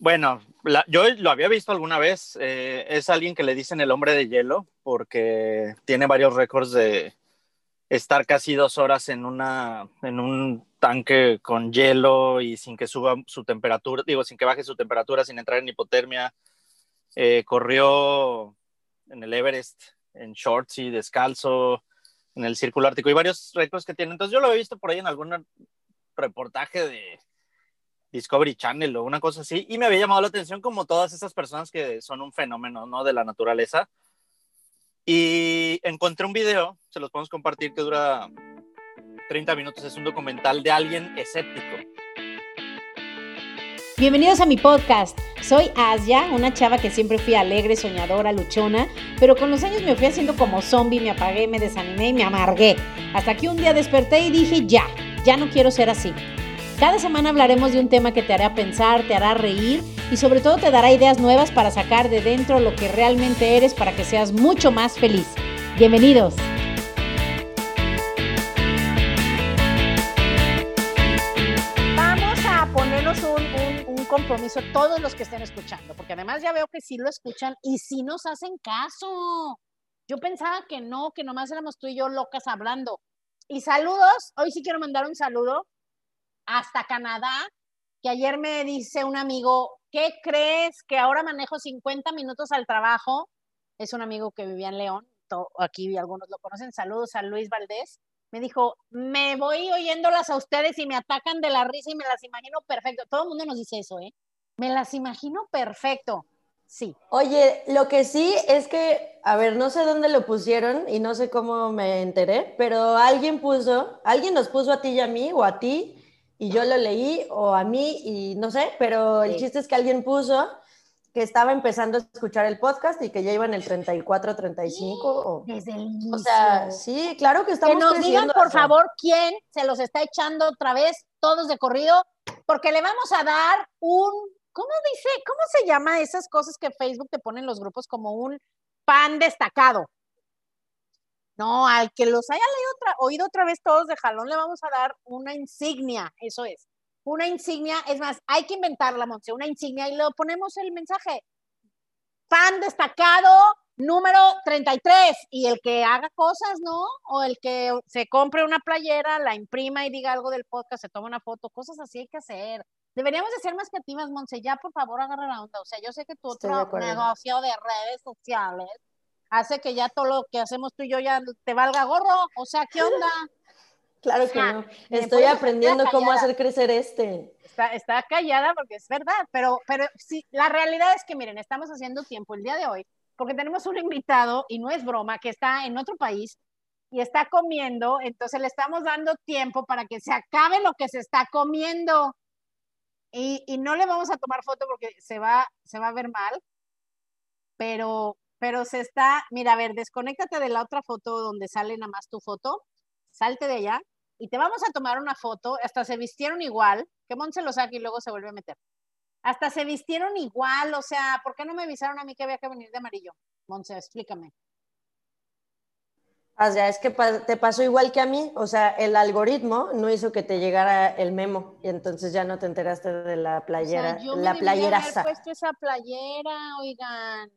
Bueno, yo lo había visto alguna vez. Eh, es alguien que le dicen el hombre de hielo porque tiene varios récords de estar casi dos horas en, una, en un tanque con hielo y sin que suba su temperatura, digo, sin que baje su temperatura, sin entrar en hipotermia. Eh, corrió en el Everest en shorts y descalzo, en el Círculo Ártico y varios récords que tiene. Entonces yo lo he visto por ahí en algún reportaje de Discovery Channel o una cosa así y me había llamado la atención como todas esas personas que son un fenómeno, ¿no? De la naturaleza y encontré un video, se los podemos compartir, que dura 30 minutos. Es un documental de alguien escéptico. Bienvenidos a mi podcast. Soy Asia, una chava que siempre fui alegre, soñadora, luchona, pero con los años me fui haciendo como zombie, me apagué, me desanimé y me amargué. Hasta que un día desperté y dije, ya, ya no quiero ser así. Cada semana hablaremos de un tema que te hará pensar, te hará reír y sobre todo te dará ideas nuevas para sacar de dentro lo que realmente eres para que seas mucho más feliz. Bienvenidos. Vamos a ponernos un, un, compromiso todos los que estén escuchando, porque además ya veo que sí lo escuchan y sí nos hacen caso. Yo pensaba que no, que nomás éramos tú y yo locas hablando. Y saludos, hoy sí quiero mandar un saludo hasta Canadá, que ayer me dice un amigo, ¿qué crees que ahora manejo 50 minutos al trabajo? Es un amigo que vivía en León, aquí algunos lo conocen, saludos a Luis Valdés. Me dijo, me voy oyéndolas a ustedes y me atacan de la risa y me las imagino perfecto. Todo el mundo nos dice eso, ¿eh? Me las imagino perfecto. Sí. Oye, lo que sí es que, a ver, no sé dónde lo pusieron y no sé cómo me enteré, pero alguien puso, alguien nos puso a ti y a mí o a ti y yo lo leí o a mí y no sé, pero el chiste es que alguien puso que estaba empezando a escuchar el podcast y que ya iba en el 34, 35. O, Desde el inicio. O sea, sí, claro que estamos Que nos digan, por favor, quién se los está echando otra vez, todos de corrido, porque le vamos a dar un, ¿cómo dice? ¿Cómo se llama esas cosas que Facebook te pone en los grupos como un pan destacado? No, al que los haya leído otra, oído otra vez todos de jalón, le vamos a dar una insignia, eso es. Una insignia, es más, hay que inventarla, Monse, una insignia y le ponemos el mensaje. Fan destacado número 33 y el que haga cosas, ¿no? O el que se compre una playera, la imprima y diga algo del podcast, se toma una foto, cosas así hay que hacer. Deberíamos de ser más creativas, Monse, ya por favor agarra la onda. O sea, yo sé que tu otro negocio de redes sociales hace que ya todo lo que hacemos tú y yo ya te valga gorro. O sea, ¿qué onda? Claro que no. Estoy aprendiendo cómo hacer crecer este. Está, está, callada porque es verdad, pero, pero sí, la realidad es que miren, estamos haciendo tiempo el día de hoy porque tenemos un invitado, y no es broma, que está en otro país y está comiendo, entonces le estamos dando tiempo para que se acabe lo que se está comiendo. Y, y no le vamos a tomar foto porque se va, se va a ver mal, pero pero se está, mira, a ver, desconéctate de la otra foto donde sale nada más tu foto, salte de allá y te vamos a tomar una foto, hasta se vistieron igual, que Mon se lo saque y luego se vuelve a meter. Hasta se vistieron igual, o sea, ¿por qué no me avisaron a mí que había que venir de amarillo? Monse, explícame. O sea, es que te pasó igual que a mí, o sea, el algoritmo no hizo que te llegara el memo y entonces ya no te enteraste de la playera, o sea, yo la me playera. haber puesto esa playera, oigan.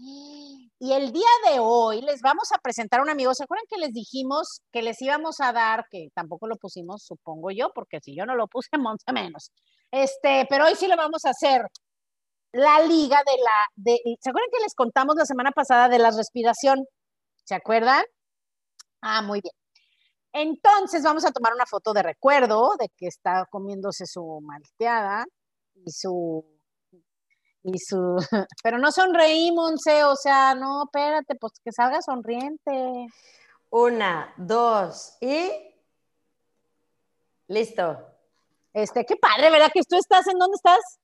Y el día de hoy les vamos a presentar a un amigo. ¿Se acuerdan que les dijimos que les íbamos a dar, que tampoco lo pusimos, supongo yo, porque si yo no lo puse, monta menos. Este, pero hoy sí lo vamos a hacer. La liga de la, de, ¿se acuerdan que les contamos la semana pasada de la respiración? ¿Se acuerdan? Ah, muy bien. Entonces vamos a tomar una foto de recuerdo de que está comiéndose su malteada y su y su, pero no sonreí, Monse, o sea, no, espérate, pues que salga sonriente. Una, dos y listo. Este, qué padre, ¿verdad? Que tú estás, ¿en dónde estás?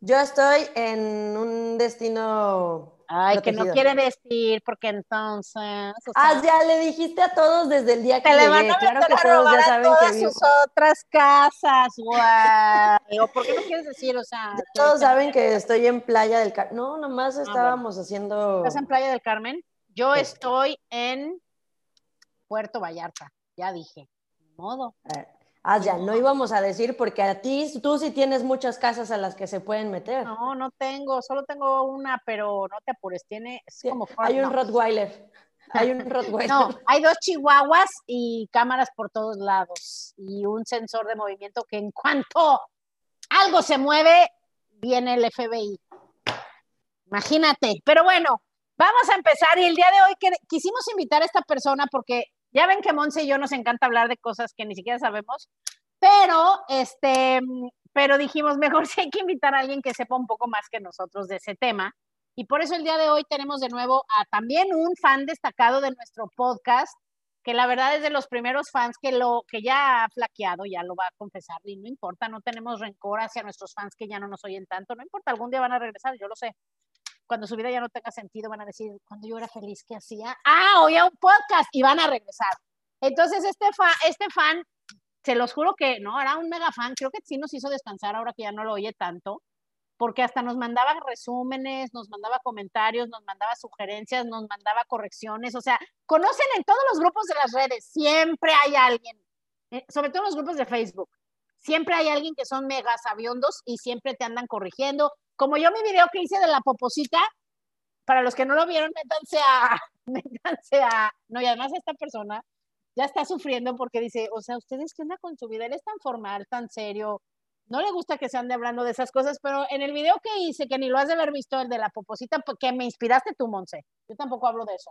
Yo estoy en un destino Ay, que no quiere decir, porque entonces. ah, ya le dijiste a todos desde el día que le van a claro que todos ya saben que sus otras casas, guau. ¿Por qué no quieres decir? O sea, todos saben que estoy en Playa del Carmen. No, nomás ah, estábamos haciendo. ¿Estás en Playa del Carmen? Yo estoy en Puerto Vallarta, ya dije. modo. Ah, ya, no íbamos a decir porque a ti, tú sí tienes muchas casas a las que se pueden meter. No, no tengo, solo tengo una, pero no te apures, tiene, es Sí, como hay un. Rottweiler. Hay un Rottweiler. No, hay dos chihuahuas y cámaras por todos lados y un sensor de movimiento que en cuanto algo se mueve, viene el FBI. Imagínate. Pero bueno, vamos a empezar y el día de hoy que- quisimos invitar a esta persona porque ya ven que Monse y yo nos encanta hablar de cosas que ni siquiera sabemos, pero este, pero dijimos mejor si hay que invitar a alguien que sepa un poco más que nosotros de ese tema. Y por eso el día de hoy tenemos de nuevo a también un fan destacado de nuestro podcast, que la verdad es de los primeros fans que lo que ya ha flaqueado, ya lo va a confesar, y no importa, no tenemos rencor hacia nuestros fans que ya no nos oyen tanto, no importa, algún día van a regresar, yo lo sé. Cuando su vida ya no tenga sentido, van a decir, cuando yo era feliz, ¿qué hacía? Ah, oía un podcast y van a regresar. Entonces, este, fa- este fan, se los juro que no, era un mega fan, creo que sí nos hizo descansar ahora que ya no lo oye tanto porque hasta nos mandaba resúmenes, nos mandaba comentarios, nos mandaba sugerencias, nos mandaba correcciones, o sea, conocen en todos los grupos de las redes, siempre hay alguien, eh, sobre todo en los grupos de Facebook, siempre hay alguien que son mega sabiondos y siempre te andan corrigiendo, como yo mi video que hice de la poposita, para los que no lo vieron, métanse a, métanse a, no, y además esta persona ya está sufriendo porque dice, o sea, ustedes qué onda con su vida, él es tan formal, tan serio, no le gusta que se ande hablando de esas cosas, pero en el video que hice, que ni lo has de haber visto, el de la poposita, porque me inspiraste tú, Monse. Yo tampoco hablo de eso.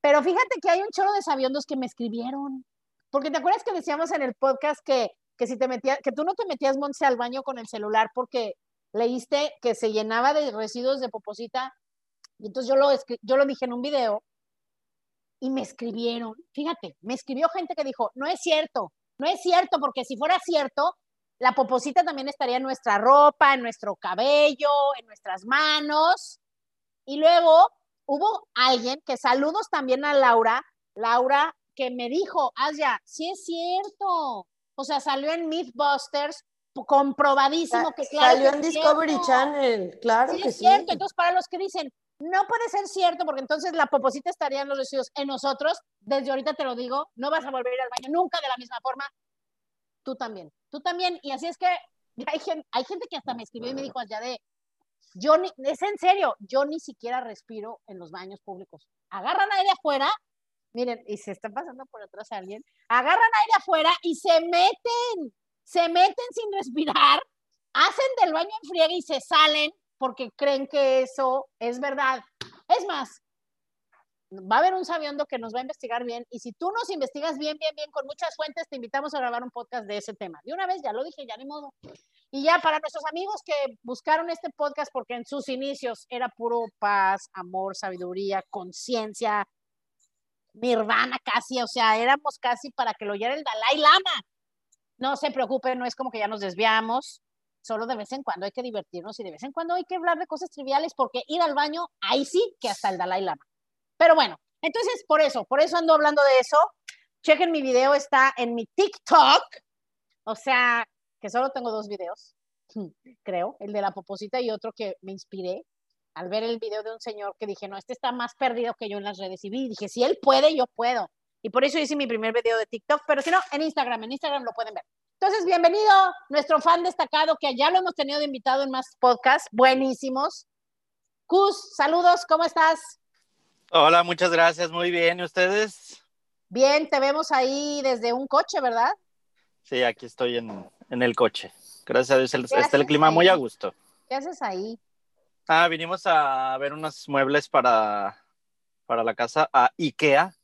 Pero fíjate que hay un chorro de sabiondos que me escribieron. Porque te acuerdas que decíamos en el podcast que, que si te metías, que tú no te metías, Monse, al baño con el celular porque leíste que se llenaba de residuos de poposita. Y entonces yo lo, yo lo dije en un video y me escribieron. Fíjate, me escribió gente que dijo, no es cierto, no es cierto, porque si fuera cierto, la poposita también estaría en nuestra ropa, en nuestro cabello, en nuestras manos. Y luego hubo alguien que saludos también a Laura, Laura, que me dijo, Asia, sí es cierto. O sea, salió en Mythbusters, comprobadísimo que claro. Salió que en Discovery cierto. Channel, claro Sí, que es sí. cierto. Entonces, para los que dicen, no puede ser cierto, porque entonces la poposita estaría en los residuos en nosotros, desde ahorita te lo digo, no vas a volver al baño nunca de la misma forma. Tú también, tú también. Y así es que hay gente, hay gente que hasta me escribió y me dijo allá de, yo ni, es en serio, yo ni siquiera respiro en los baños públicos. Agarran aire afuera, miren, y se está pasando por atrás a alguien, agarran aire afuera y se meten, se meten sin respirar, hacen del baño en friega y se salen porque creen que eso es verdad. Es más, va a haber un sabiondo que nos va a investigar bien y si tú nos investigas bien, bien, bien con muchas fuentes, te invitamos a grabar un podcast de ese tema. De una vez, ya lo dije, ya ni modo. Y ya para nuestros amigos que buscaron este podcast porque en sus inicios era puro paz, amor, sabiduría, conciencia, nirvana casi, o sea, éramos casi para que lo oyera el Dalai Lama. No se preocupen, no es como que ya nos desviamos, solo de vez en cuando hay que divertirnos y de vez en cuando hay que hablar de cosas triviales porque ir al baño, ahí sí que hasta el Dalai Lama. Pero bueno, entonces por eso, por eso ando hablando de eso. Chequen mi video, está en mi TikTok. O sea, que solo tengo dos videos, creo, el de la poposita y otro que me inspiré al ver el video de un señor que dije, no, este está más perdido que yo en las redes. Y vi, dije, si él puede, yo puedo. Y por eso hice mi primer video de TikTok, pero si no, en Instagram, en Instagram lo pueden ver. Entonces, bienvenido, nuestro fan destacado, que ya lo hemos tenido de invitado en más podcasts, buenísimos. Cus, saludos, ¿cómo estás? Hola, muchas gracias, muy bien. ¿Y ustedes? Bien, te vemos ahí desde un coche, ¿verdad? Sí, aquí estoy en, en el coche. Gracias a Dios el- ¿Qué está el clima ahí? muy a gusto. ¿Qué haces ahí? Ah, vinimos a ver unos muebles para, para la casa a IKEA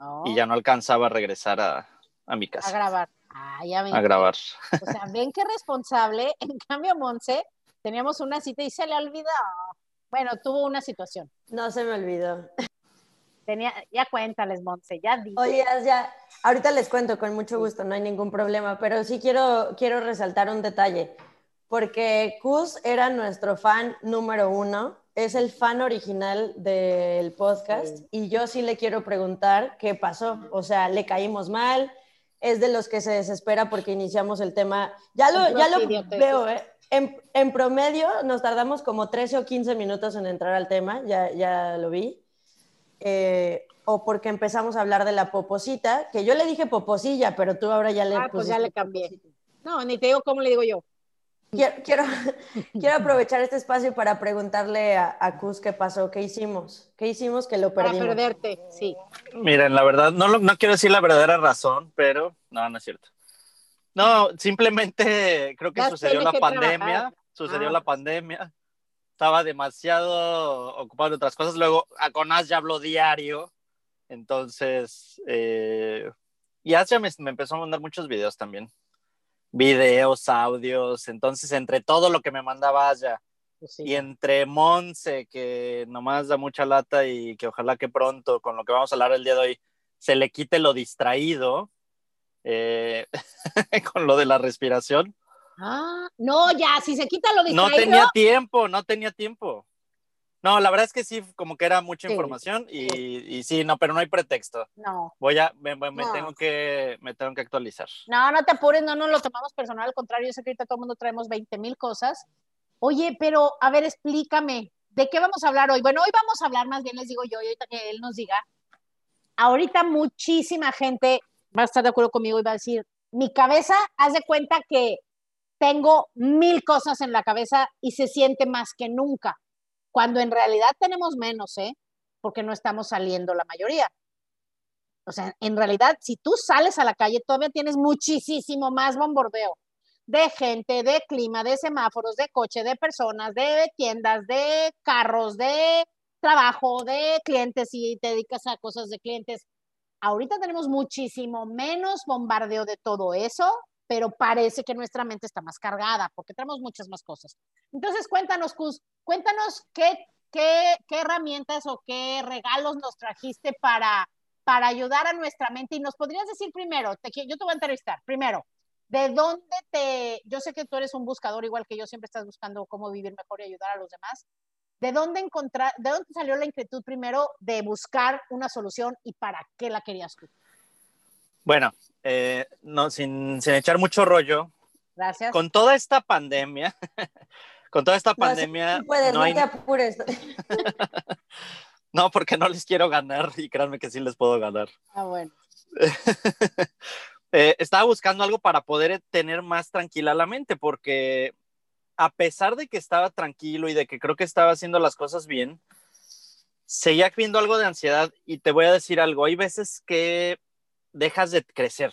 Oh, y ya no alcanzaba a regresar a, a mi A casa grabar. Ah, ya ven. a grabar. O sea, ven qué responsable. En cambio, Monse, teníamos una cita y se le olvidó. Bueno, tuvo una situación. No se me olvidó. Tenía, ya cuéntales, Monse, ya di. Oye, ya, ahorita les cuento con mucho gusto, no hay ningún problema, pero sí quiero, quiero resaltar un detalle, porque Cus era nuestro fan número uno, es el fan original del podcast Sí. y yo sí le quiero preguntar qué pasó, o sea, le caímos mal, es de los que se desespera porque iniciamos el tema, ya lo, ya lo veo, ¿eh? En, en promedio nos tardamos como 13 o 15 minutos en entrar al tema, ya, ya lo vi. Eh, o porque empezamos a hablar de la poposita, que yo le dije poposilla, pero tú ahora ya le Ah, pues ya le cambié. No, ni te digo cómo le digo yo. Quiero, quiero, quiero aprovechar este espacio para preguntarle a, a Cus qué pasó, qué hicimos, qué hicimos que lo Para perdimos. perderte, sí. Miren, la verdad, no, lo- no quiero decir la verdadera razón, pero no, no es cierto. No, simplemente creo que sucedió la que pandemia, trabajar. sucedió Ah. la pandemia, estaba demasiado ocupado en otras cosas, luego a Conas ya habló diario, entonces, eh, y Asia me, me empezó a mandar muchos videos también, videos, audios, entonces entre todo lo que me mandaba Asia Pues sí. y entre Monse, que nomás da mucha lata y que ojalá que pronto, con lo que vamos a hablar el día de hoy, se le quite lo distraído eh, con lo de la respiración. Ah, no, ya, si se quita lo No distraído. tenía tiempo, no tenía tiempo. No, la verdad es que sí, como que era mucha Sí, información y, y sí, no, pero no hay pretexto. No, Voy a, me, me- me No. tengo que, me tengo que actualizar. no, no te apures, no nos lo tomamos personal, al contrario, yo sé que ahorita todo el mundo traemos 20 mil cosas. Oye, pero a ver, explícame, ¿de qué vamos a hablar hoy? Bueno, hoy vamos a hablar, más bien les digo yo, y ahorita que él nos diga, ahorita muchísima gente va a estar de acuerdo conmigo y va a decir, mi cabeza, haz de cuenta que tengo mil cosas en la cabeza y se siente más que nunca, cuando en realidad tenemos menos, ¿eh? Porque no estamos saliendo la mayoría. O sea, en realidad, si tú sales a la calle, todavía tienes muchísimo más bombardeo de gente, de clima, de semáforos, de coche, de personas, de tiendas, de carros, de trabajo, de clientes, si te dedicas a cosas de clientes. Ahorita tenemos muchísimo menos bombardeo de todo eso, pero parece que nuestra mente está más cargada porque tenemos muchas más cosas. Entonces, cuéntanos, Cus, cuéntanos qué, qué, qué herramientas o qué regalos nos trajiste para, para ayudar a nuestra mente. Y nos podrías decir primero, te, yo te voy a entrevistar, primero, ¿de dónde te, yo sé que tú eres un buscador igual que yo, siempre estás buscando cómo vivir mejor y ayudar a los demás. ¿De dónde encontrar, de dónde salió la inquietud primero de buscar una solución y para qué la querías tú? Bueno, eh, no, sin, sin echar mucho rollo, Gracias. con toda esta pandemia, con toda esta No, pandemia, sí puedes, no no hay, te apures. no, porque no les quiero ganar y créanme que sí les puedo ganar. Ah, bueno. Eh, estaba buscando algo para poder tener más tranquila la mente, porque a pesar de que estaba tranquilo y de que creo que estaba haciendo las cosas bien, seguía viendo algo de ansiedad y te voy a decir algo, hay veces que dejas de crecer.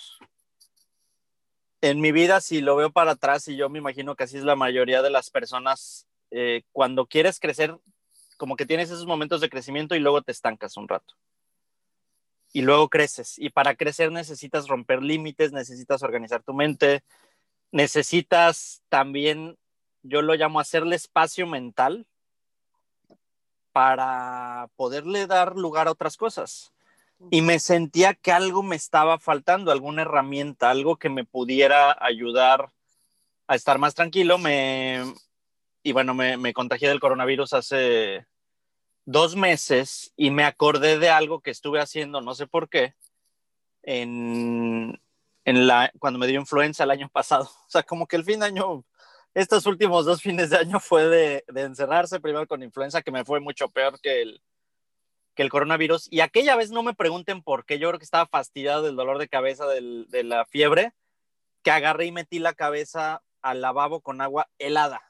En mi vida, si lo veo para atrás, y yo me imagino que así es la mayoría de las personas, eh, cuando quieres crecer, como que tienes esos momentos de crecimiento y luego te estancas un rato y luego creces. Y para crecer necesitas romper límites, necesitas organizar tu mente, necesitas también, yo lo llamo hacerle espacio mental para poderle dar lugar a otras cosas. Y me sentía que algo me estaba faltando, alguna herramienta, algo que me pudiera ayudar a estar más tranquilo. Me, y bueno, me, me contagié del coronavirus hace dos meses y me acordé de algo que estuve haciendo, no sé por qué, en, en la, cuando me dio influenza el año pasado. O sea, como que el fin de año, estos últimos dos fines de año fue de, de encerrarse primero con influenza, que me fue mucho peor que el, que el coronavirus. Y aquella vez no me pregunten por qué, yo creo que estaba fastidiado del dolor de cabeza, de la fiebre, que agarré y metí la cabeza al lavabo con agua helada.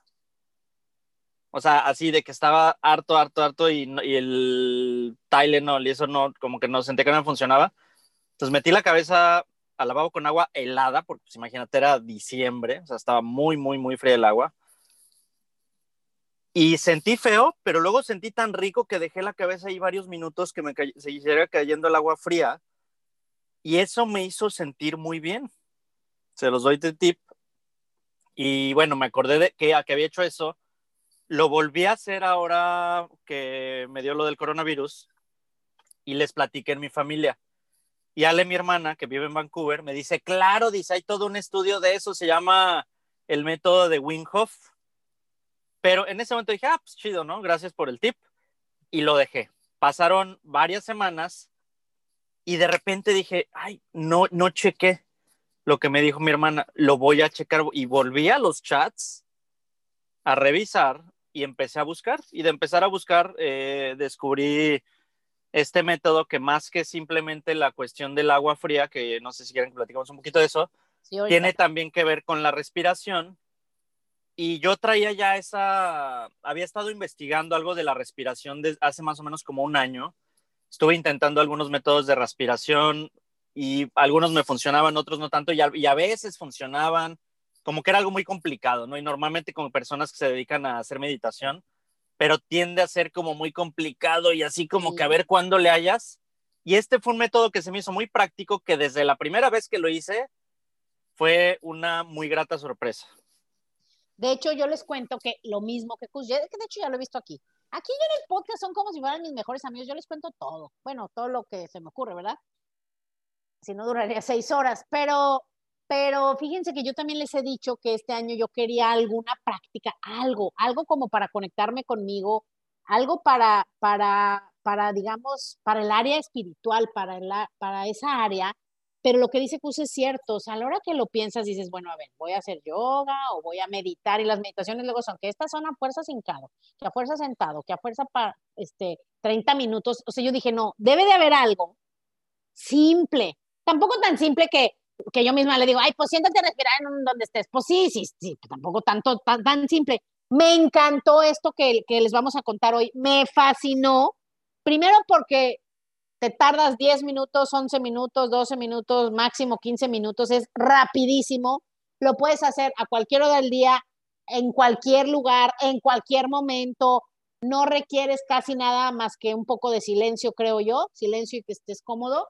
O sea, así de que estaba harto, harto, harto y, y el Tylenol y eso no, como que no sentía que no funcionaba. Entonces metí la cabeza al lavabo con agua helada, porque pues, imagínate, era diciembre, o sea, estaba muy, muy, muy fría el agua. Y sentí feo, pero luego sentí tan rico que dejé la cabeza ahí varios minutos que me se siguiera cayendo el agua fría. Y eso me hizo sentir muy bien. Se los doy de tip. Y bueno, me acordé de que, que había hecho eso lo volví a hacer ahora que me dio lo del coronavirus y les platiqué en mi familia. Y Ale, mi hermana, que vive en Vancouver, me dice, claro, dice, hay todo un estudio de eso, se llama el método de Wim. Pero en ese momento dije, ah, pues chido, ¿no? Gracias por el tip. Y lo dejé. Pasaron varias semanas y de repente dije, ay, no, no chequé lo que me dijo mi hermana, lo voy a checar. Y volví a los chats a revisar y empecé a buscar. Y de empezar a buscar, eh, descubrí este método que más que simplemente la cuestión del agua fría, que no sé si quieren que platicamos un poquito de eso, tiene también que ver con la respiración. Y yo traía ya esa, había estado investigando algo de la respiración desde hace más o menos como un año. Estuve intentando algunos métodos de respiración y algunos me funcionaban, otros no tanto, y a, y a veces funcionaban, como que era algo muy complicado, ¿no? Y normalmente con personas que se dedican a hacer meditación, pero tiende a ser como muy complicado y así como que a ver cuándo le hayas. Y este fue un método que se me hizo muy práctico, que desde la primera vez que lo hice fue una muy grata sorpresa. De hecho, yo les cuento que lo mismo que que de hecho ya lo he visto aquí. Aquí yo en el podcast son como si fueran mis mejores amigos, yo les cuento todo, bueno, todo lo que se me ocurre, ¿verdad? Si no duraría seis horas, pero pero fíjense que yo también les he dicho que este año yo quería alguna práctica, algo, algo como para conectarme conmigo, algo para, para, para digamos, para el área espiritual, para, la, para esa área. Pero lo que dice Cus es cierto, o sea, a la hora que lo piensas dices, bueno, a ver, voy a hacer yoga o voy a meditar y las meditaciones luego son que estas son a fuerza hincado, que a fuerza sentado, que a fuerza para, este, 30 minutos. O sea, yo dije, no, debe de haber algo simple, tampoco tan simple que que yo misma le digo, ay, pues siéntate a respirar en donde estés. Pues sí, sí, sí, tampoco tanto, tan, tan simple. Me encantó esto que, que les vamos a contar hoy. Me fascinó. Primero porque te tardas 10 minutos, 11 minutos, 12 minutos, máximo 15 minutos. Es rapidísimo. Lo puedes hacer a cualquier hora del día, en cualquier lugar, en cualquier momento. No requieres casi nada más que un poco de silencio, creo yo. Silencio y que estés cómodo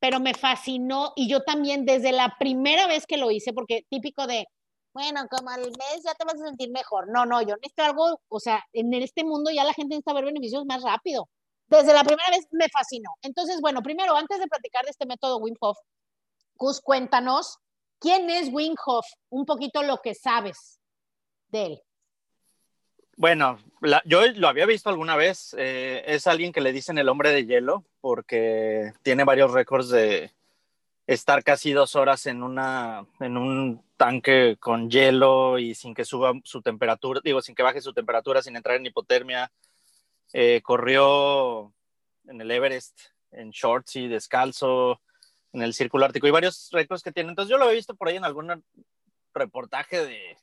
pero me fascinó y yo también desde la primera vez que lo hice, porque típico de, bueno, como al mes ya te vas a sentir mejor. No, no, yo necesito algo, o sea, en este mundo ya la gente necesita ver beneficios más rápido. Desde la primera vez me fascinó. Entonces, bueno, primero, antes de platicar de este método Wim Hof, Cus, cuéntanos, ¿quién es Wim Hof? Un poquito lo que sabes de él. Bueno, yo lo había visto alguna vez. Eh, es alguien que le dicen el hombre de hielo porque tiene varios récords de estar casi dos horas en, una, en un tanque con hielo y sin que suba su temperatura, digo, sin que baje su temperatura, sin entrar en hipotermia. Eh, corrió en el Everest en shorts y descalzo, en el Círculo Ártico y varios récords que tiene. Entonces yo lo he visto por ahí en algún reportaje de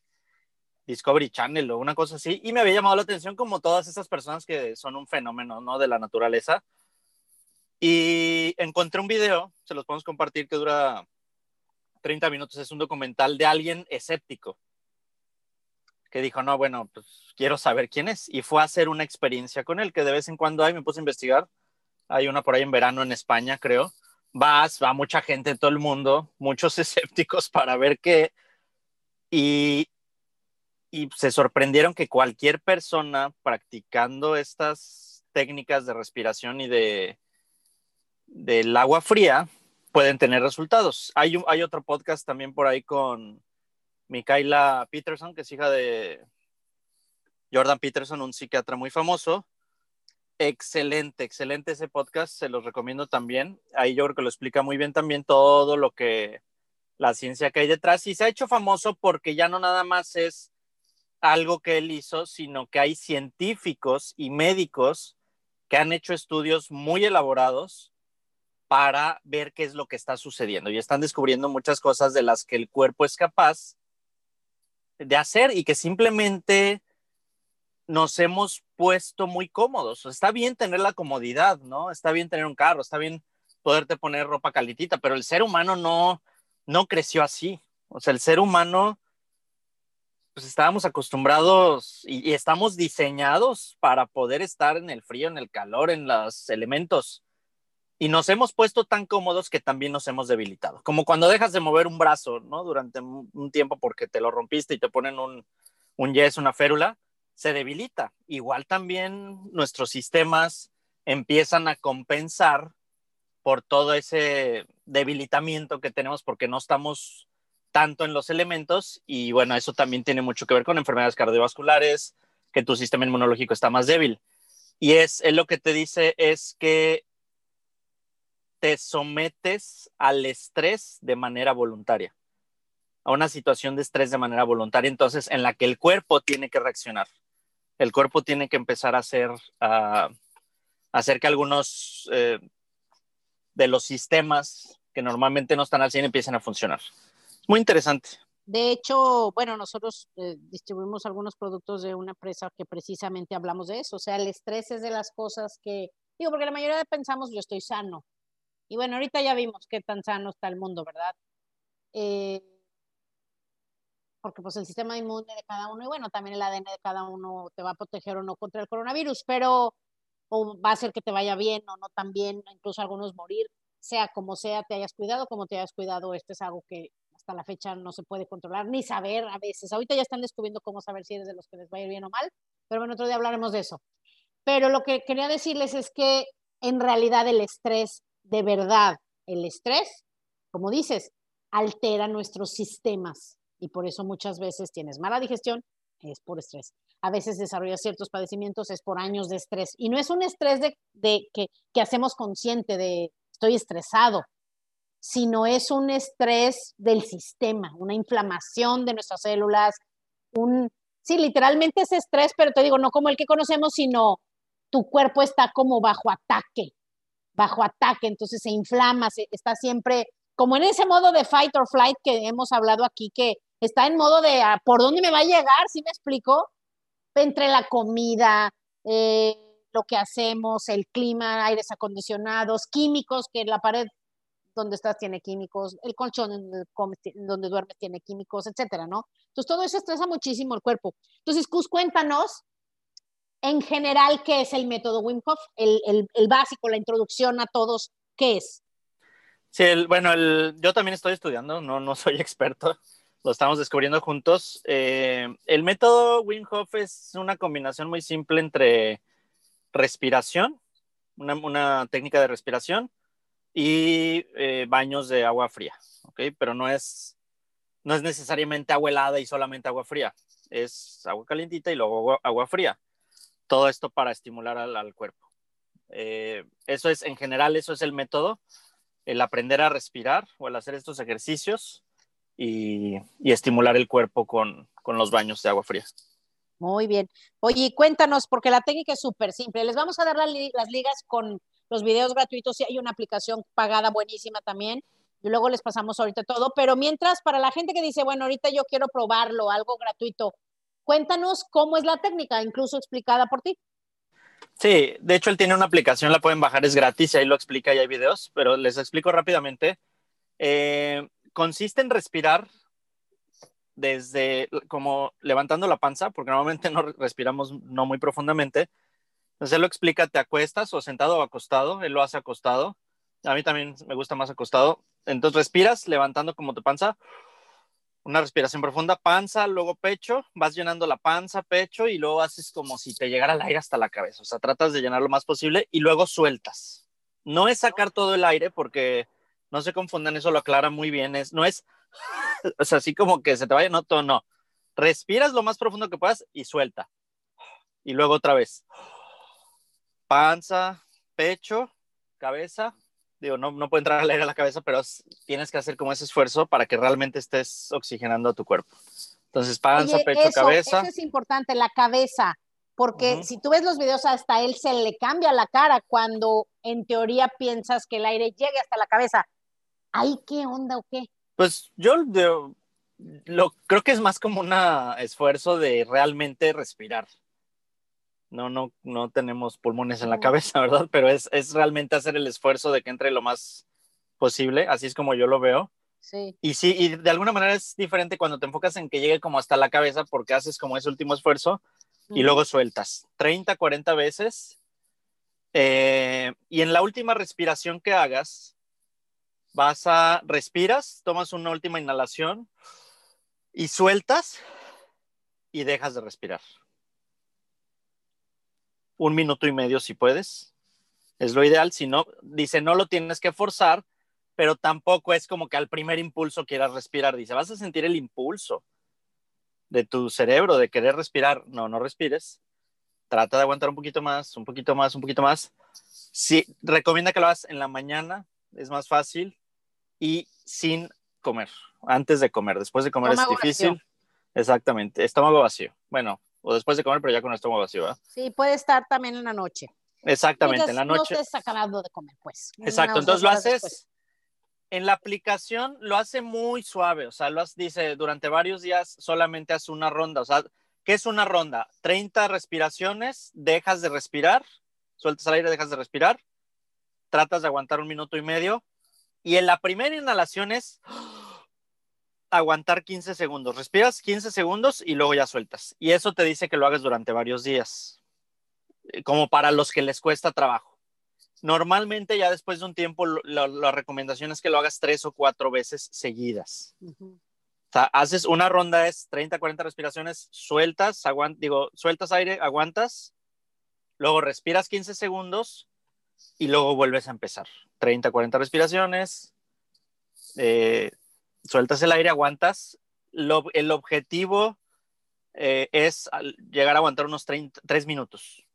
Discovery Channel o una cosa así, y me había llamado la atención como todas esas personas que son un fenómeno, ¿no? De la naturaleza. Y encontré un video, se los podemos compartir, que dura 30 minutos, es un documental de alguien escéptico, que dijo, no, bueno, pues quiero saber quién es, y fue a hacer una experiencia con él, que de vez en cuando hay, me puse a investigar, hay una por ahí en verano en España, creo, vas, va mucha gente en todo el mundo, muchos escépticos para ver qué, y y se sorprendieron que cualquier persona practicando estas técnicas de respiración y de del agua fría pueden tener resultados. Hay, hay otro podcast también por ahí con Mikaela Peterson, que es hija de Jordan Peterson, un psiquiatra muy famoso. Excelente, excelente ese podcast, se los recomiendo también. Ahí yo creo que lo explica muy bien también todo lo que la ciencia que hay detrás y se ha hecho famoso porque ya no nada más es algo que él hizo, sino que hay científicos y médicos que han hecho estudios muy elaborados para ver qué es lo que está sucediendo y están descubriendo muchas cosas de las que el cuerpo es capaz de hacer y que simplemente nos hemos puesto muy cómodos. Está bien tener la comodidad, ¿no? Está bien tener un carro, está bien poderte poner ropa calitita, pero el ser humano no, no creció así. O sea, el ser humano pues estábamos acostumbrados y, estamos diseñados para poder estar en el frío, en el calor, en los elementos. Y nos hemos puesto tan cómodos que también nos hemos debilitado. Como cuando dejas de mover un brazo, ¿no? Durante un tiempo porque te lo rompiste y te ponen un, un yes, una férula, se debilita. Igual también nuestros sistemas empiezan a compensar por todo ese debilitamiento que tenemos porque no estamos tanto en los elementos y bueno, eso también tiene mucho que ver con enfermedades cardiovasculares, que tu sistema inmunológico está más débil. Y es, lo que te dice es que te sometes al estrés de manera voluntaria, a una situación de estrés de manera voluntaria, entonces en la que el cuerpo tiene que reaccionar. El cuerpo tiene que empezar a hacer, hacer que algunos eh, de los sistemas que normalmente no están al 100 empiecen a funcionar. Es muy interesante. De hecho, bueno, nosotros eh, distribuimos algunos productos de una empresa que precisamente hablamos de eso. O sea, el estrés es de las cosas que, digo, porque la mayoría de pensamos yo estoy sano. Y bueno, ahorita ya vimos qué tan sano está el mundo, ¿verdad? Eh, porque pues el sistema inmune de cada uno y bueno, también el ADN de cada uno te va a proteger o no contra el coronavirus, pero o va a hacer que te vaya bien o no tan bien, incluso algunos morir, sea como sea, te hayas cuidado, como te hayas cuidado, este es algo que hasta la fecha no se puede controlar ni saber a veces. Ahorita ya están descubriendo cómo saber si eres de los que les va a ir bien o mal, pero bueno, otro día hablaremos de eso. Pero lo que quería decirles es que en realidad el estrés, de verdad, el estrés, como dices, altera nuestros sistemas y por eso muchas veces tienes mala digestión, es por estrés. A veces desarrollas ciertos padecimientos, es por años de estrés. Y no es un estrés de, de que, que hacemos consciente de estoy estresado, sino es un estrés del sistema, una inflamación de nuestras células, un, sí, literalmente es estrés, pero te digo, no como el que conocemos, sino tu cuerpo está como bajo ataque, bajo ataque, entonces se inflama, se, está siempre como en ese modo de fight or flight que hemos hablado aquí, que está en modo de ah, por dónde me va a llegar, ¿sí me explico? Entre la comida, eh, lo que hacemos, el clima, aires acondicionados, químicos, que la pared donde estás tiene químicos, el colchón donde, duermes tiene químicos, etcétera, ¿no? Entonces todo eso estresa muchísimo el cuerpo. Entonces, Cus, cuéntanos en general qué es el método Wim Hof, el, básico, la introducción a todos, ¿qué es? Sí, bueno, yo también estoy estudiando, no, no soy experto, lo estamos descubriendo juntos. Eh, el método Wim Hof es una combinación muy simple entre respiración, una, una técnica de respiración, y eh, baños de agua fría, ¿ok? Pero no es, no es necesariamente agua helada y solamente agua fría, es agua calientita y luego agua, fría. Todo esto para estimular al, cuerpo. Eh, eso es, en general, eso es el método, el aprender a respirar o el hacer estos ejercicios y, estimular el cuerpo con, con los baños de agua fría. Muy bien. Oye, cuéntanos, porque la técnica es súper simple. Les vamos a dar las ligas con los videos gratuitos, y hay una aplicación pagada buenísima también. Y luego les pasamos ahorita todo. Pero mientras, para la gente que dice, bueno, ahorita yo quiero probarlo, algo gratuito, cuéntanos cómo es la técnica, incluso explicada por ti. Sí, de hecho él tiene una aplicación, la pueden bajar, es gratis, y ahí lo explica y hay videos, pero les explico rápidamente. Eh, consiste en respirar desde como levantando la panza, porque normalmente no respiramos no muy profundamente, entonces él lo explica, te acuestas o sentado o acostado, él lo hace acostado. A mí también me gusta más acostado. Entonces respiras levantando como tu panza, una respiración profunda, panza, luego pecho, vas llenando la panza, pecho y luego haces como si te llegara el aire hasta la cabeza. O sea, tratas de llenar lo más posible y luego sueltas. No es sacar todo el aire porque no se confundan, eso lo aclara muy bien. Es, no es, o sea, así como que se te vaya, no, todo, no. Respiras lo más profundo que puedas y suelta. Y luego otra vez panza, pecho, cabeza. Digo, no, no puede entrar al aire a la cabeza, pero tienes que hacer como ese esfuerzo para que realmente estés oxigenando a tu cuerpo. Entonces, panza, pecho, cabeza. Eso es importante, la cabeza, porque si tú ves los videos, hasta él se le cambia la cara cuando en teoría piensas que el aire llegue hasta la cabeza. ¿Ay, qué onda o qué? Pues yo, lo creo que es más como un esfuerzo de realmente respirar no, no, no tenemos pulmones en la cabeza, ¿verdad? Pero es, es, realmente hacer el esfuerzo de que entre lo más posible, así es como yo lo veo. Sí. Y sí, y de alguna manera es diferente cuando te enfocas en que llegue como hasta la cabeza porque haces como ese último esfuerzo y luego sueltas 30, 40 veces. Eh, y en la última respiración que hagas, vas a, respiras, tomas una última inhalación y sueltas y dejas de respirar un minuto y medio si puedes. Es lo ideal. Si no, dice, no lo tienes que forzar, pero tampoco es como que al primer impulso quieras respirar. Dice, vas a sentir el impulso de tu cerebro de querer respirar. No, no respires. Trata de aguantar un poquito más, un poquito más, un poquito más. Sí, recomienda que lo hagas en la mañana, es más fácil y sin comer, antes de comer. Después de comer es difícil. Exactamente, estómago vacío. Bueno, o después de comer, pero ya con el estómago vacío, Sí, puede estar también en la noche. Exactamente, en la noche. No estés acabando de comer, pues. Exacto, entonces lo haces. En la aplicación lo hace muy suave, o sea, lo hace, dice durante varios días solamente hace una ronda, o sea, ¿qué es una ronda? 30 respiraciones, dejas de respirar, sueltas el aire, dejas de respirar, tratas de aguantar un minuto y medio, y en la primera inhalación es aguantar 15 segundos, respiras 15 segundos y luego ya sueltas, y eso te dice que lo hagas durante varios días, eh, como para los que les cuesta trabajo. Normalmente ya después de un tiempo la, recomendación es que lo hagas tres o cuatro veces seguidas. O sea, haces una ronda es 30, 40 respiraciones, sueltas, digo, sueltas aire, aguantas, luego respiras 15 segundos y luego vuelves a empezar. 30, 40 respiraciones, eh, sueltas el aire, aguantas. el objetivo eh, es llegar a aguantar unos 30, 3 minutos,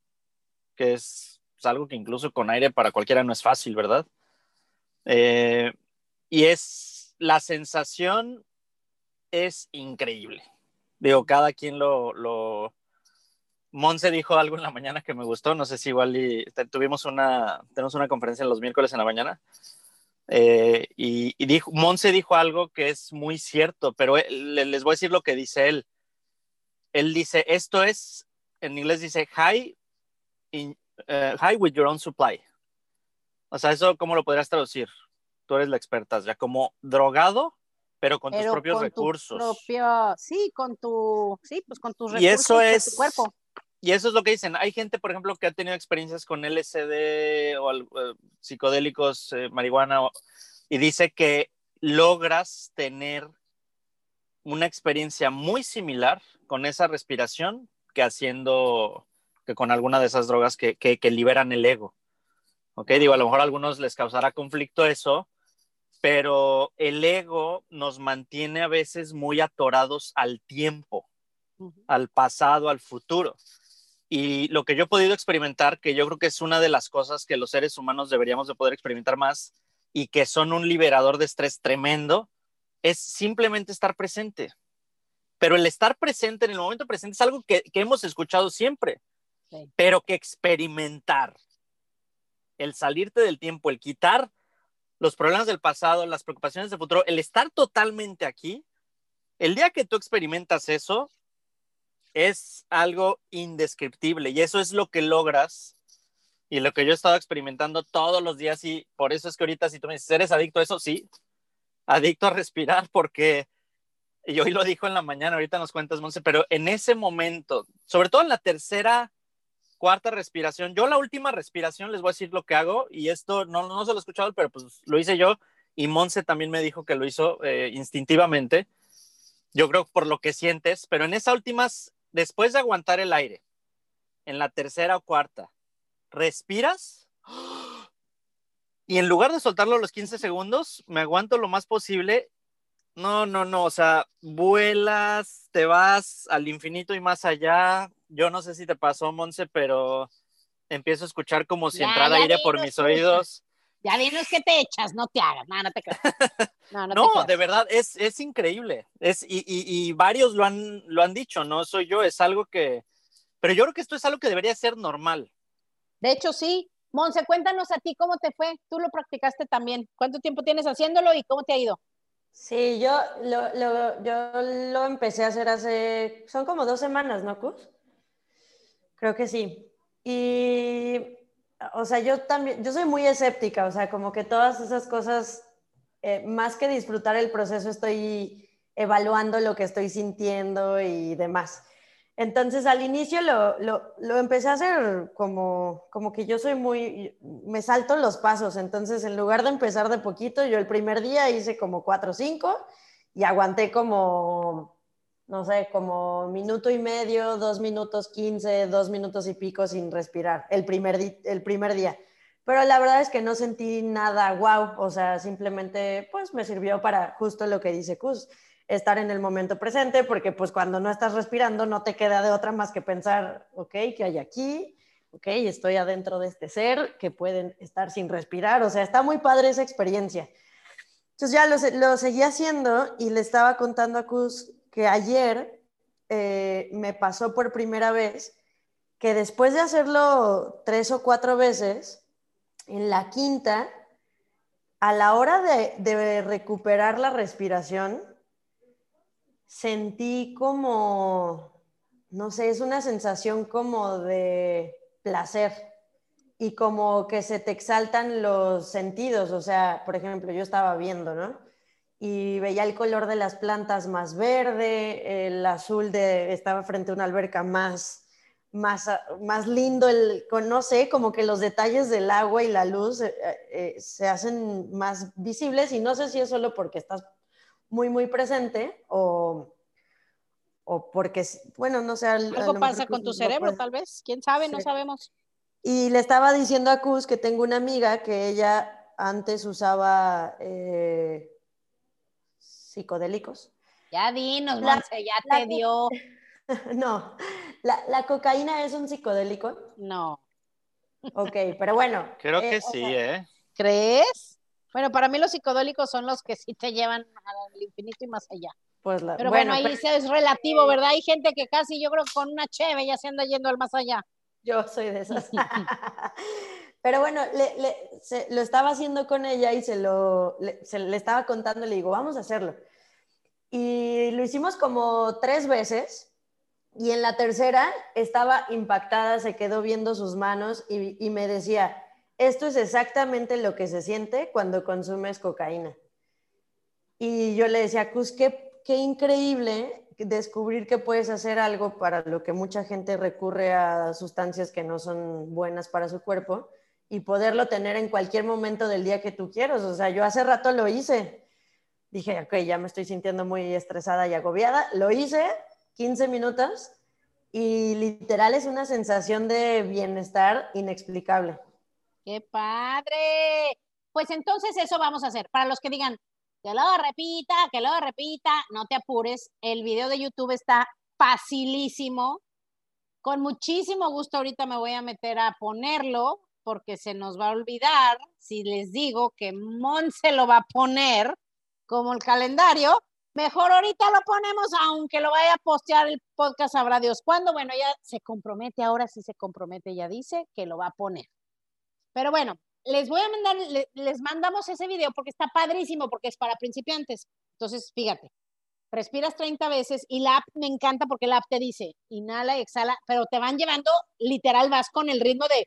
que es algo que incluso con aire para cualquiera no es fácil, ¿verdad? Eh, y es la sensación es increíble. Digo, cada quien lo, lo... Monse dijo algo en la mañana que me gustó, no sé si igual tuvimos una, tenemos una conferencia los miércoles en la mañana, eh, y, dijo, Monse dijo algo que es muy cierto, pero les voy a decir lo que dice él. Él dice, esto es, en inglés dice high in, eh, high with your own supply. O sea, eso, ¿cómo lo podrías traducir? Tú eres la experta, ya como drogado, pero con tus propios recursos. sí, con tu, sí, pues con tus recursos, y eso es, tu cuerpo. Y eso es lo que dicen. Hay gente, por ejemplo, que ha tenido experiencias con LSD o eh, psicodélicos, eh, marihuana, y dice que logras tener una experiencia muy similar con esa respiración que haciendo que con alguna de esas drogas que, que, liberan el ego. ¿Ok? Digo, a lo mejor a algunos les causará conflicto eso, pero el ego nos mantiene a veces muy atorados al tiempo, al pasado, al futuro. Y lo que yo he podido experimentar, que yo creo que es una de las cosas que los seres humanos deberíamos de poder experimentar más y que son un liberador de estrés tremendo, es simplemente estar presente. Pero el estar presente en el momento presente es algo que, que hemos escuchado siempre pero que experimentar, el salirte del tiempo, el quitar los problemas del pasado, las preocupaciones del futuro, el estar totalmente aquí, el día que tú experimentas eso, es algo indescriptible y eso es lo que logras y lo que yo he estado experimentando todos los días y por eso es que ahorita si tú me dices, ¿eres adicto a eso? Sí, adicto a respirar porque, y hoy lo dijo en la mañana, ahorita nos cuentas, Monse, pero en ese momento, sobre todo en la tercera cuarta respiración. Yo la última respiración les voy a decir lo que hago y esto no, no se lo he escuchado, pero pues lo hice yo y Monse también me dijo que lo hizo eh, instintivamente. Yo creo por lo que sientes, pero en esa última, después de aguantar el aire, en la tercera o cuarta, respiras y en lugar de soltarlo los 15 segundos, me aguanto lo más posible. No, no, no, o sea, vuelas, te vas al infinito y más allá, yo no sé si te pasó, Monse, pero empiezo a escuchar como si entrara aire por mis oídos. Ya dinos que te echas, no te hagas, no, no te creas. No, no, de verdad, es, es increíble. Es, y, y, y, varios lo han, lo han dicho, no soy yo, es algo que... Pero yo creo que esto es algo que debería ser normal. De hecho, sí. Monse, cuéntanos a ti cómo te fue. Tú lo practicaste también. ¿Cuánto tiempo tienes haciéndolo y cómo te ha ido? Sí, yo lo, lo, yo lo empecé a hacer hace, son como dos semanas, ¿no, Cus? Creo que sí. Y, o sea, yo también, yo soy muy escéptica, o sea, como que todas esas cosas, eh, más que disfrutar el proceso, estoy evaluando lo que estoy sintiendo y demás. Entonces, al inicio lo, lo, lo, empecé a hacer como, como que yo soy muy, me salto los pasos. Entonces, en lugar de empezar de poquito, yo el primer día hice como cuatro o cinco y aguanté como no sé, como minuto y medio, dos minutos quince, dos minutos y pico sin respirar el primer, el primer día. Pero la verdad es que no sentí nada wow, o sea, simplemente pues me sirvió para justo lo que dice Cus, estar en el momento presente, porque pues cuando no estás respirando no te queda de otra más que pensar, ok, ¿qué hay aquí? Ok, estoy adentro de este ser que pueden estar sin respirar, o sea, está muy padre esa experiencia. Entonces ya lo, lo seguí haciendo y le estaba contando a Cus que ayer eh, me pasó por primera vez que después de hacerlo tres o cuatro veces, en la quinta, a la hora de, de recuperar la respiración, sentí como, no sé, es una sensación como de placer y como que se te exaltan los sentidos. O sea, por ejemplo, yo estaba viendo, ¿no? Y veía el color de las plantas más verde, el azul de, estaba frente a una alberca más, más, más lindo, el, no sé, como que los detalles del agua y la luz eh, eh, se hacen más visibles y no sé si es solo porque estás muy, muy presente o, o porque, bueno, no sé. Algo pasa con tu cerebro, tal vez. ¿Quién sabe? No sabemos. Y le estaba diciendo a Cus que tengo una amiga que ella antes usaba eh, psicodélicos. Ya dinos, la, ya te dio. no, la, la, cocaína es un psicodélico? No. Ok, pero bueno. Creo que eh, sí, ¿eh? ¿Crees? Bueno, para mí los psicodélicos son los que sí te llevan al infinito y más allá. Pues pero bueno, ahí es relativo, ¿verdad? Hay gente que casi, yo creo, con una cheve ya se anda yendo al más allá. Yo soy de esas. pero bueno, le, lo estaba haciendo con ella y se lo se, le estaba contando, le digo, vamos a hacerlo. Y lo hicimos como tres veces. Y en la tercera estaba impactada, se quedó viendo sus manos y, y me decía, esto es exactamente lo que se siente cuando consumes cocaína. Y yo le decía, Cus, qué, qué increíble descubrir que puedes hacer algo para lo que mucha gente recurre a sustancias que no son buenas para su cuerpo y poderlo tener en cualquier momento del día que tú quieras. O sea, yo hace rato lo hice. Dije, ok, ya me estoy sintiendo muy estresada y agobiada. Lo hice 15 minutos y literal es una sensación de bienestar inexplicable. ¡Qué padre! Pues entonces eso vamos a hacer. Para los que digan, que lo repita, que lo repita, no te apures. El video de YouTube está facilísimo. Con muchísimo gusto ahorita me voy a meter a ponerlo porque se nos va a olvidar si les digo que Mon se lo va a poner como el calendario. Mejor ahorita lo ponemos, aunque lo vaya a postear el podcast, sabrá Dios cuándo. Bueno, ya se compromete, ahora sí se compromete, ya dice que lo va a poner. Pero bueno, les voy a mandar, les mandamos ese video porque está padrísimo, porque es para principiantes. Entonces, fíjate, respiras 30 veces y la app me encanta porque la app te dice, inhala y exhala, pero te van llevando, literal, vas con el ritmo de...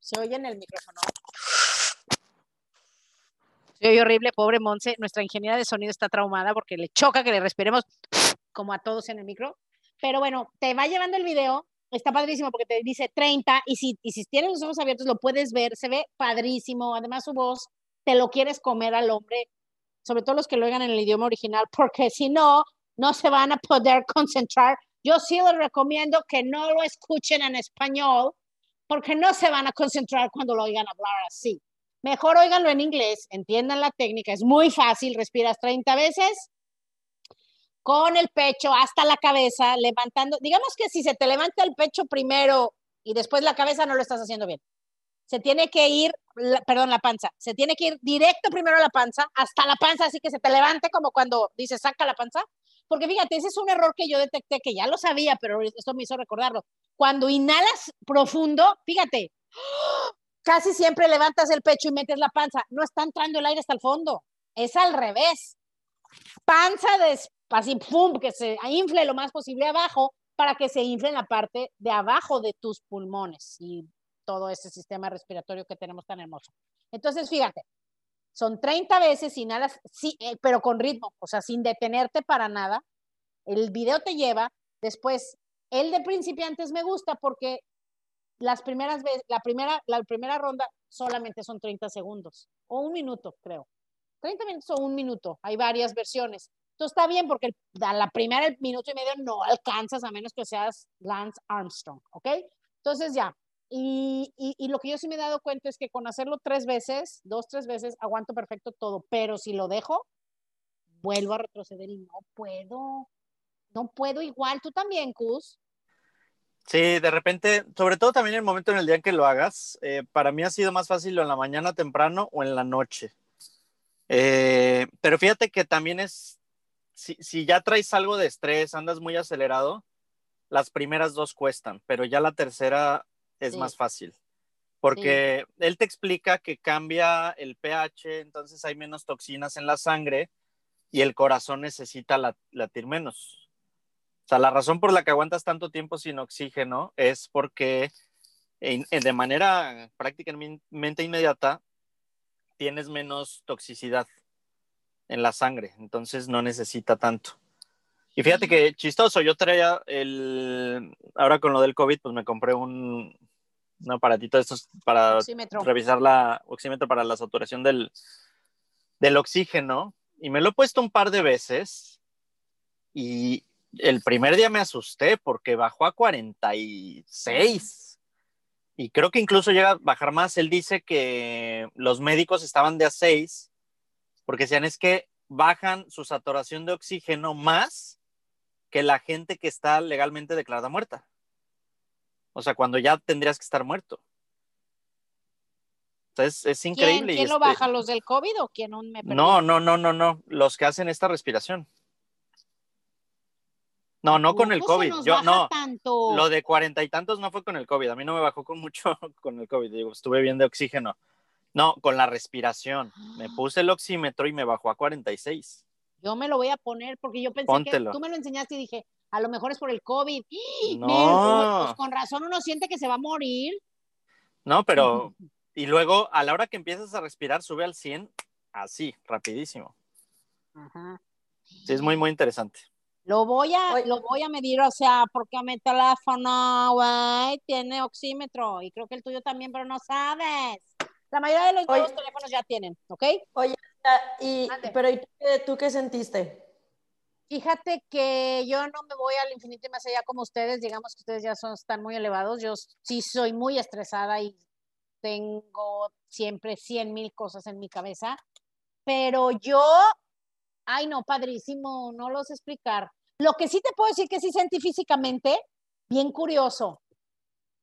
Se oye en el micrófono. Se oye horrible, pobre Monse. Nuestra ingeniera de sonido está traumada porque le choca que le respiremos como a todos en el micro. Pero bueno, te va llevando el video está padrísimo porque te dice 30 y si, y si tienes los ojos abiertos lo puedes ver, se ve padrísimo, además su voz te lo quieres comer al hombre, sobre todo los que lo oigan en el idioma original, porque si no, no se van a poder concentrar. Yo sí les recomiendo que no lo escuchen en español, porque no se van a concentrar cuando lo oigan hablar así. Mejor oiganlo en inglés, entiendan la técnica, es muy fácil, respiras 30 veces con el pecho hasta la cabeza, levantando, digamos que si se te levanta el pecho primero y después la cabeza no lo estás haciendo bien. Se tiene que ir, perdón, la panza, se tiene que ir directo primero a la panza, hasta la panza, así que se te levante como cuando dice saca la panza. Porque fíjate, ese es un error que yo detecté, que ya lo sabía, pero esto me hizo recordarlo. Cuando inhalas profundo, fíjate, casi siempre levantas el pecho y metes la panza. No está entrando el aire hasta el fondo. Es al revés. Panza así, ¡pum!, que se infle lo más posible abajo para que se infle en la parte de abajo de tus pulmones todo ese sistema respiratorio que tenemos tan hermoso. Entonces, fíjate, son 30 veces inhalas, sí, eh, pero con ritmo, o sea, sin detenerte para nada. El video te lleva, después, el de principiantes me gusta porque las primeras veces, la primera, la primera ronda solamente son 30 segundos, o un minuto, creo. 30 minutos o un minuto, hay varias versiones. Entonces está bien porque a la primera el minuto y medio no alcanzas a menos que seas Lance Armstrong, ¿ok? Entonces ya. Y, y, lo que yo sí me he dado cuenta es que con hacerlo tres veces, dos, tres veces, aguanto perfecto todo, pero si lo dejo, vuelvo a retroceder y no puedo, no puedo igual. Tú también, Cus. Sí, de repente, sobre todo también el momento en el día en que lo hagas, eh, para mí ha sido más fácil en la mañana temprano o en la noche. Eh, pero fíjate que también es si, ya traes algo de estrés, andas muy acelerado, las primeras dos cuestan, pero ya la tercera es Sí. más fácil. Porque él te explica que cambia el pH, entonces hay menos toxinas en la sangre y el corazón necesita la- latir menos. O sea, la razón por la que aguantas tanto tiempo sin oxígeno es porque en- en- de manera prácticamente inmediata tienes menos toxicidad en la sangre, entonces no necesita tanto. Y fíjate que chistoso, yo traía el, ahora con lo del COVID, pues me compré un, un aparatito de estos para Oxímetro. revisar la oxímetro para la saturación del, del oxígeno y me lo he puesto un par de veces y el primer día me asusté porque bajó a 46 y creo que incluso llega a bajar más. Él dice que los médicos estaban de a 6 porque decían es que bajan su saturación de oxígeno más que la gente que está legalmente declarada muerta. O sea, cuando ya tendrías que estar muerto. Es ¿Quién, increíble. ¿quién lo este- baja? ¿Los del COVID o quién? Me perdí. No, no, no, no, no. Los que hacen esta respiración. No, no con el ¿Cómo se COVID. Yo no. tanto? Lo de cuarenta y tantos no fue con el COVID. A mí no me bajó con mucho con el COVID. Digo, estuve bien de oxígeno. No, con la respiración. Me puse el oxímetro y me bajó a 46. Yo me lo voy a poner porque yo pensé Póntelo. que tú me lo enseñaste y dije, a lo mejor es por el COVID. ¡Ah! No. Me- pues con razón uno siente que se va a morir. No, pero. Y luego, a la hora que empiezas a respirar, sube al 100 así, rapidísimo. Ajá. Sí, es muy, muy interesante. Lo voy a, Oye. lo voy a medir, o sea, porque mi teléfono, güey, tiene oxímetro y creo que el tuyo también, pero no sabes. La mayoría de los Oye. nuevos teléfonos ya tienen, ¿ok? Ah, Y, pero ¿y tú qué, tú qué sentiste? Fíjate que yo no me voy al infinito y más allá como ustedes, digamos que ustedes ya son, están muy elevados, yo sí soy muy estresada y tengo siempre cien mil cosas en mi cabeza, pero yo, ay no, padrísimo, no lo sé explicar. Lo que sí te puedo decir que sí sentí físicamente, bien curioso.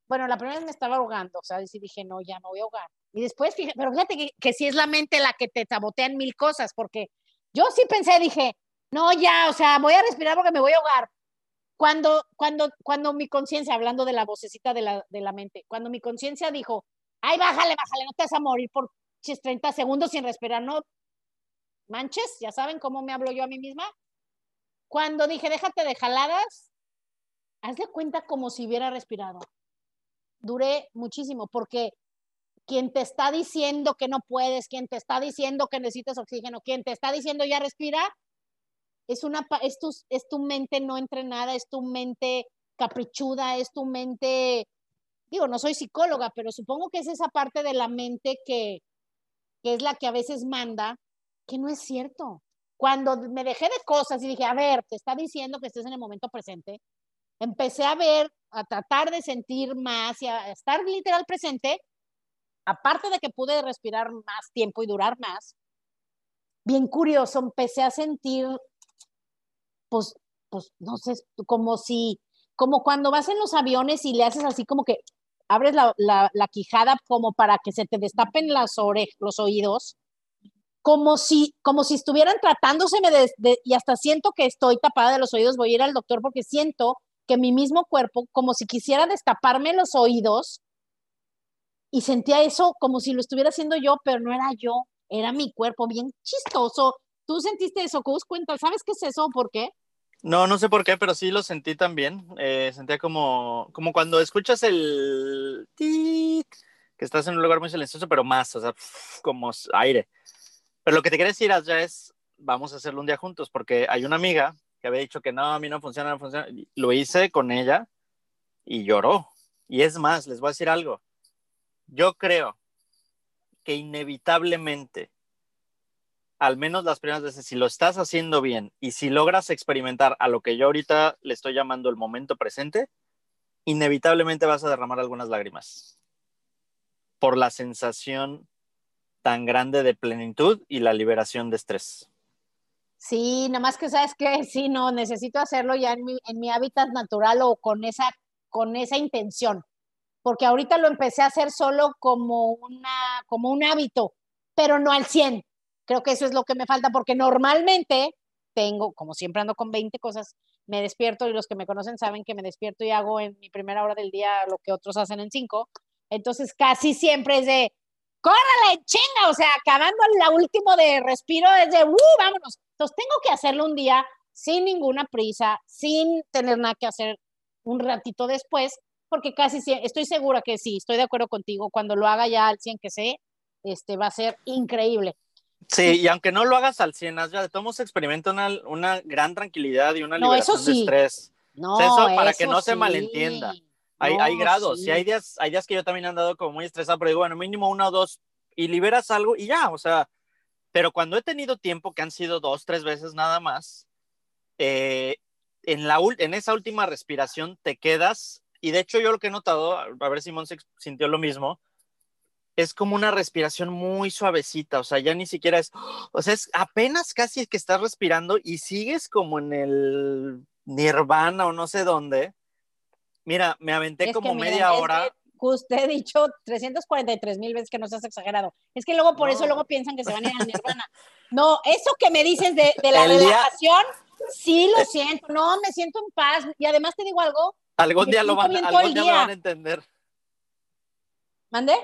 Bueno, la primera vez me estaba ahogando, o sea, y sí dije, no, ya me voy a ahogar. Y después, fíjate, pero fíjate que, que sí es la mente la que te sabotean mil cosas, porque yo sí pensé, dije, no, ya, o sea, voy a respirar porque me voy a ahogar. Cuando, cuando, cuando mi conciencia, hablando de la vocecita de la, de la mente, cuando mi conciencia dijo, ay, bájale, bájale, no te vas a morir por chis, 30 segundos sin respirar, no manches, ya saben cómo me hablo yo a mí misma. Cuando dije, déjate de jaladas, haz de cuenta como si hubiera respirado. Duré muchísimo, porque quien te está diciendo que no puedes, quien te está diciendo que necesitas oxígeno, quien te está diciendo ya respira, es, una, es, tu, es tu mente no entrenada, es tu mente caprichuda, es tu mente, digo, no soy psicóloga, pero supongo que es esa parte de la mente que, que es la que a veces manda, que no es cierto. Cuando me dejé de cosas y dije, a ver, te está diciendo que estés en el momento presente, empecé a ver, a tratar de sentir más y a estar literal presente, aparte de que pude respirar más tiempo y durar más, bien curioso, empecé a sentir, pues, pues, no sé, como si, como cuando vas en los aviones y le haces así como que abres la, la, la quijada como para que se te destapen las ore los oídos, como si, como si estuvieran tratándoseme de, de, y hasta siento que estoy tapada de los oídos, voy a ir al doctor porque siento que mi mismo cuerpo, como si quisiera destaparme los oídos, y sentía eso como si lo estuviera haciendo yo, pero no era yo, era mi cuerpo, bien chistoso. ¿Tú sentiste eso? Cus? Cuenta, ¿sabes qué es eso? ¿Por qué? No, no sé por qué, pero sí lo sentí también. Eh, sentía como, como cuando escuchas el tic, que estás en un lugar muy silencioso, pero más, o sea, como aire. Pero lo que te quería decir, ya es, vamos a hacerlo un día juntos, porque hay una amiga que había dicho que no, a mí no funciona, no funciona. Lo hice con ella y lloró. Y es más, les voy a decir algo. Yo creo que inevitablemente, al menos las primeras veces, si lo estás haciendo bien y si logras experimentar a lo que yo ahorita le estoy llamando el momento presente, inevitablemente vas a derramar algunas lágrimas por la sensación tan grande de plenitud y la liberación de estrés. Sí, nada más que sabes que sí, no, necesito hacerlo ya en mi, hábitat natural o con esa, con esa intención, porque ahorita lo empecé a hacer solo como, una, como un hábito, pero no al 100. Creo que eso es lo que me falta, porque normalmente tengo, como siempre ando con 20 cosas, me despierto y los que me conocen saben que me despierto y hago en mi primera hora del día lo que otros hacen en cinco. Entonces casi siempre es de, córrele, chinga, o sea, acabando la último de respiro es de, uh, vámonos. Entonces tengo que hacerlo un día sin ninguna prisa, sin tener nada que hacer un ratito después, porque casi estoy segura que sí, estoy de acuerdo contigo, cuando lo haga ya al 100 que sé, este va a ser increíble. Sí, y aunque no lo hagas al 100, ya de todos experimenta una, una, gran tranquilidad y una liberación de estrés. No, eso para que no se malentienda. Hay, hay grados, sí. y hay días, hay días que yo también he andado como muy estresado, pero digo, bueno, mínimo uno o dos, y liberas algo y ya, o sea, pero cuando he tenido tiempo, que han sido dos, tres veces nada más, eh, en, la, en esa última respiración te quedas, y de hecho yo lo que he notado, a ver si Monse sintió lo mismo, es como una respiración muy suavecita, o sea, ya ni siquiera es, o sea, es apenas casi que estás respirando y sigues como en el nirvana o no sé dónde. Mira, me aventé como media hora. usted ha dicho 343 mil veces que no seas exagerado. Es que luego por eso luego piensan que se van a ir al nirvana. No, eso que me dices de, la relajación, sí lo siento, no, me siento en paz. Y además te digo algo. Algún día lo van, algún día van a entender. ¿Mande?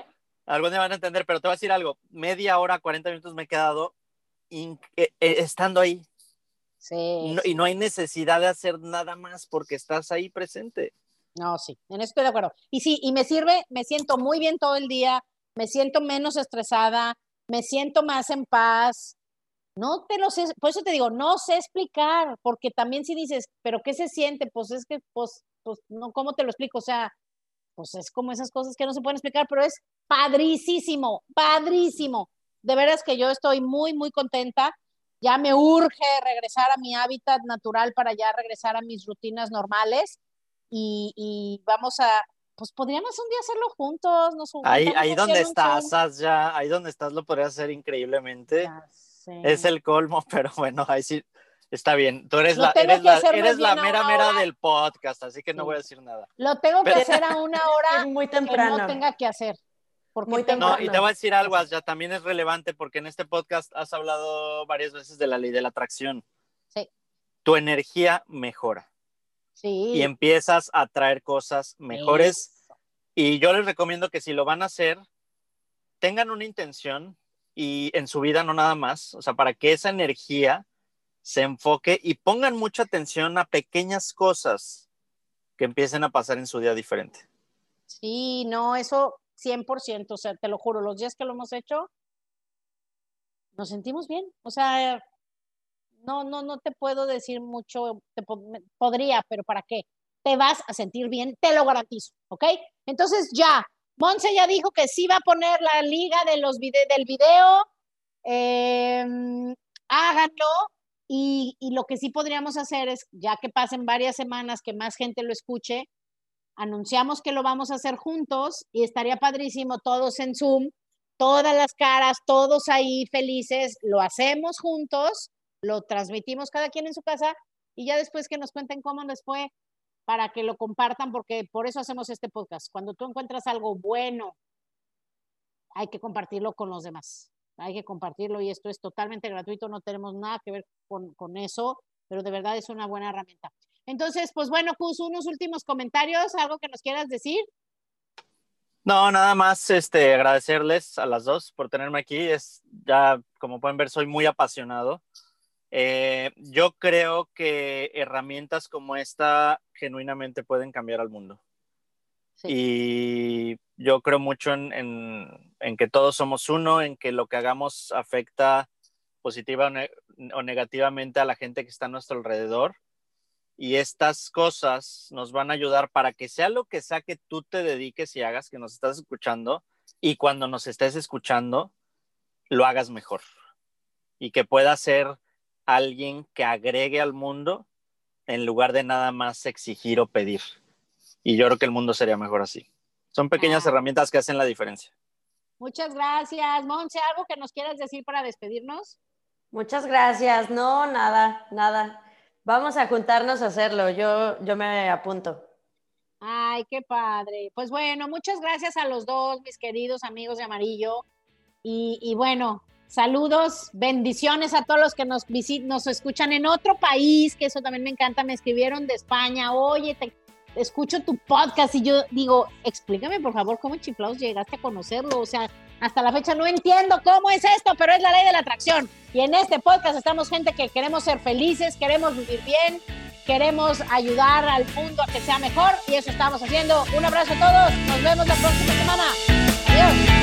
Algo día van a entender, pero te voy a decir algo. Media hora, 40 minutos me he quedado eh, eh, estando ahí. Sí, Y no hay necesidad de hacer nada más porque estás ahí presente. No, sí, en eso estoy de acuerdo. Y sí, y me sirve, me siento muy bien todo el día, me siento menos estresada, me siento más en paz. No te lo sé, por eso te digo, no sé explicar, porque también si dices, pero ¿qué se siente? Pues es que, pues, pues, no, ¿cómo te lo explico? O sea, pues es como esas cosas que no se pueden explicar, pero es padrísimo, padrísimo. De veras que yo estoy muy, muy contenta. Ya me urge regresar a mi hábitat natural para ya regresar a mis rutinas normales y, vamos a, pues podríamos un día hacerlo juntos. Nos ahí ahí donde estás, ya, ahí donde estás lo podrías hacer increíblemente. Es el colmo, pero bueno, ahí sí, Está bien, tú eres la, eres la, eres la mera mera del podcast, así que no voy a decir nada. Lo tengo que hacer a una hora muy temprano. Que no tenga que hacer. Muy temprano. No, y te voy a decir algo, ya también es relevante porque en este podcast has hablado varias veces de la ley de la atracción. Sí. Tu energía mejora. Sí. Y empiezas a traer cosas mejores. Y yo les recomiendo que si lo van a hacer, tengan una intención y en su vida no nada más, o sea, para que esa energía se enfoque y pongan mucha atención a pequeñas cosas que empiecen a pasar en su día diferente. Sí, no, eso 100%, o sea, te lo juro, los días que lo hemos hecho, nos sentimos bien, o sea, no, no, no te puedo decir mucho, te podría, pero ¿para qué? Te vas a sentir bien, te lo garantizo, ¿ok? Entonces ya, Monse ya dijo que sí va a poner la liga de los del video, em, háganlo, y, lo que sí podríamos hacer es, ya que pasen varias semanas, que más gente lo escuche, anunciamos que lo vamos a hacer juntos y estaría padrísimo todos en Zoom, todas las caras, todos ahí felices, lo hacemos juntos, lo transmitimos cada quien en su casa y ya después que nos cuenten cómo les fue para que lo compartan, porque por eso hacemos este podcast. Cuando tú encuentras algo bueno, hay que compartirlo con los demás hay que compartirlo y esto es totalmente gratuito, no tenemos nada que ver con, eso, pero de verdad es una buena herramienta. Entonces, pues bueno, Cus, unos últimos comentarios, algo que nos quieras decir. No, nada más este, agradecerles a las dos por tenerme aquí. Es ya, como pueden ver, soy muy apasionado. Eh, yo creo que herramientas como esta genuinamente pueden cambiar al mundo. Y yo creo mucho en, que todos somos uno, en que lo que hagamos afecta positiva o, negativamente a la gente que está a nuestro alrededor. Y estas cosas nos van a ayudar para que sea lo que sea que tú te dediques y hagas, que nos estás escuchando, y cuando nos estés escuchando, lo hagas mejor. Y que pueda ser alguien que agregue al mundo en lugar de nada más exigir o pedir. Y yo creo que el mundo sería mejor así. Son pequeñas ah. herramientas que hacen la diferencia. Muchas gracias. Monse, ¿algo que nos quieras decir para despedirnos? Muchas gracias. No, nada, nada. Vamos a juntarnos a hacerlo. Yo, yo me apunto. Ay, qué padre. Pues bueno, muchas gracias a los dos, mis queridos amigos de Amarillo. Y, y bueno, Saludos, bendiciones a todos los que nos visitan, nos escuchan en otro país, que eso también me encanta. Me escribieron de España, oye, te escucho tu podcast y yo digo, explícame por favor cómo chiflados llegaste a conocerlo. O sea, hasta la fecha no entiendo cómo es esto, pero es la ley de la atracción. Y en este podcast estamos gente que queremos ser felices, queremos vivir bien, queremos ayudar al mundo a que sea mejor y eso estamos haciendo. Un abrazo a todos, nos vemos la próxima semana. Adiós.